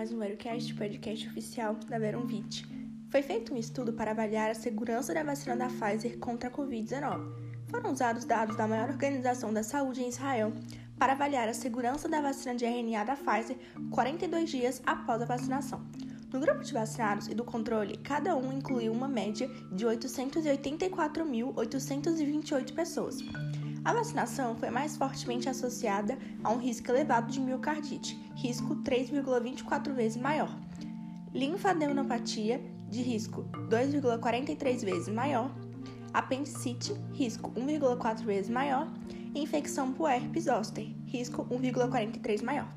mais um Verocast, podcast oficial da Veronvit. Foi feito um estudo para avaliar a segurança da vacina da Pfizer contra a Covid-19. Foram usados dados da maior organização da saúde em Israel para avaliar a segurança da vacina de RNA da Pfizer 42 dias após a vacinação. No grupo de vacinados e do controle, cada um incluiu uma média de 884.828 pessoas. A vacinação foi mais fortemente associada a um risco elevado de miocardite, risco 3,24 vezes maior, linfadenopatia, de risco 2,43 vezes maior, apendicite, risco 1,4 vezes maior, e infecção por herpes zoster, risco 1,43 maior.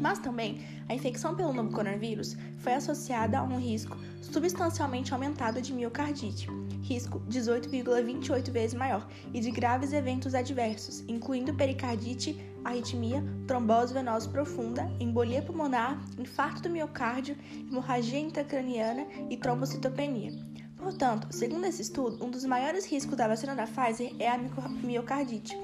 Mas também a infecção pelo novo coronavírus foi associada a um risco substancialmente aumentado de miocardite, risco 18,28 vezes maior, e de graves eventos adversos, incluindo pericardite, arritmia, trombose venosa profunda, embolia pulmonar, infarto do miocárdio, hemorragia intracraniana e trombocitopenia. Portanto, segundo esse estudo, um dos maiores riscos da vacina da Pfizer é a miocardite,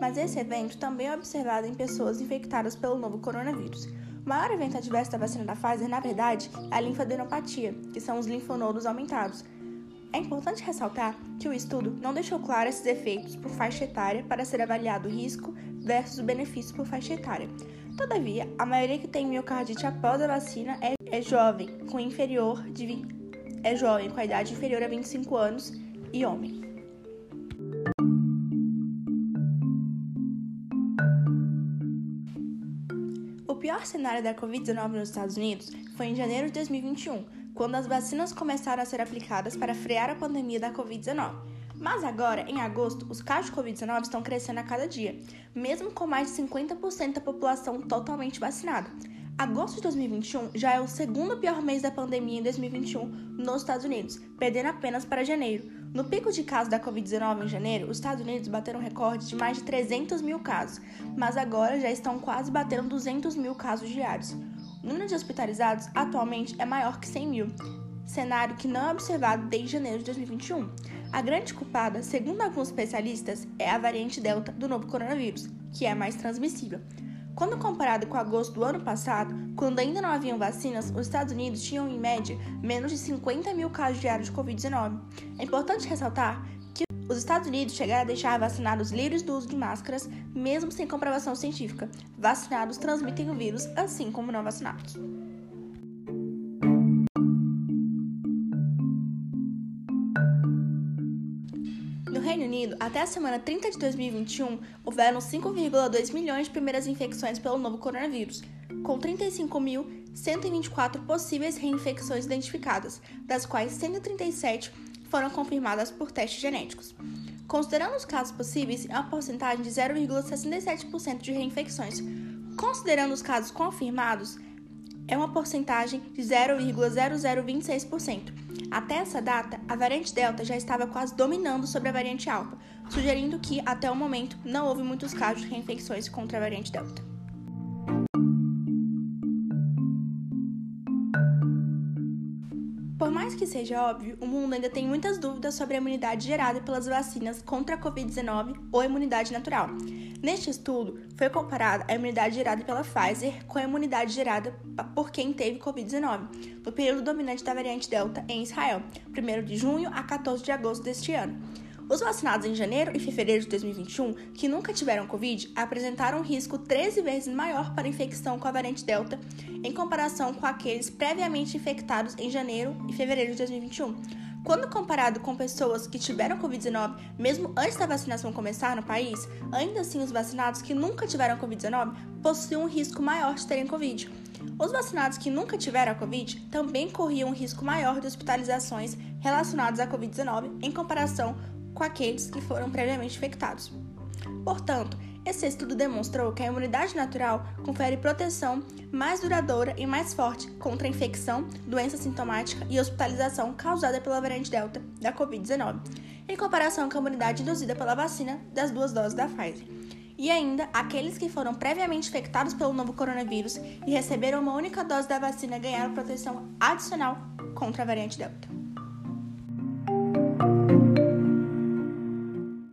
mas esse evento também é observado em pessoas infectadas pelo novo coronavírus. O maior evento adverso da vacina da Pfizer, na verdade, é a linfadenopatia, que são os linfonodos aumentados. É importante ressaltar que o estudo não deixou claro esses efeitos por faixa etária para ser avaliado o risco versus o benefício por faixa etária. Todavia, a maioria que tem miocardite após a vacina é, é jovem, com inferior de 20 é jovem, com a idade inferior a 25 anos e homem. Pior cenário da Covid-19 nos Estados Unidos foi em janeiro de 2021, quando as vacinas começaram a ser aplicadas para frear a pandemia da Covid-19. Mas agora, em agosto, os casos de Covid-19 estão crescendo a cada dia, mesmo com mais de 50% da população totalmente vacinada. Agosto de 2021 já é o segundo pior mês da pandemia em 2021 nos Estados Unidos, perdendo apenas para janeiro. No pico de casos da Covid-19 em janeiro, os Estados Unidos bateram recorde de mais de 300 mil casos, mas agora já estão quase batendo 200 mil casos diários. O número de hospitalizados atualmente é maior que 100 mil, cenário que não é observado desde janeiro de 2021. A grande culpada, segundo alguns especialistas, é a variante Delta do novo coronavírus, que é mais transmissível. Quando comparado com agosto do ano passado, quando ainda não haviam vacinas, os Estados Unidos tinham em média menos de 50 mil casos diários de Covid-19. É importante ressaltar que os Estados Unidos chegaram a deixar vacinados livres do uso de máscaras, mesmo sem comprovação científica. Vacinados transmitem o vírus, assim como não vacinados. Reino Unido, até a semana 30 de 2021, houveram 5,2 milhões de primeiras infecções pelo novo coronavírus, com 35.124 possíveis reinfecções identificadas, das quais 137 foram confirmadas por testes genéticos. Considerando os casos possíveis, é uma porcentagem de 0,67% de reinfecções. Considerando os casos confirmados, é uma porcentagem de 0,0026%. Até essa data, a variante Delta já estava quase dominando sobre a variante Alfa, sugerindo que, até o momento, não houve muitos casos de reinfecções contra a variante Delta. Por mais que seja óbvio, o mundo ainda tem muitas dúvidas sobre a imunidade gerada pelas vacinas contra a Covid-19 ou a imunidade natural. Neste estudo, foi comparada a imunidade gerada pela Pfizer com a imunidade gerada por quem teve Covid-19, no período dominante da variante Delta em Israel, 1 de junho a 14 de agosto deste ano. Os vacinados em janeiro e fevereiro de 2021, que nunca tiveram Covid, apresentaram um risco 13 vezes maior para infecção com a variante Delta em comparação com aqueles previamente infectados em janeiro e fevereiro de 2021. Quando comparado com pessoas que tiveram Covid-19 mesmo antes da vacinação começar no país, ainda assim os vacinados que nunca tiveram Covid-19 possuem um risco maior de terem Covid. Os vacinados que nunca tiveram a Covid também corriam um risco maior de hospitalizações relacionadas à Covid-19 em comparação com aqueles que foram previamente infectados. Portanto, esse estudo demonstrou que a imunidade natural confere proteção mais duradoura e mais forte contra a infecção, doença sintomática e hospitalização causada pela variante Delta da Covid-19, em comparação com a imunidade induzida pela vacina das duas doses da Pfizer. E ainda, aqueles que foram previamente infectados pelo novo coronavírus e receberam uma única dose da vacina ganharam proteção adicional contra a variante Delta.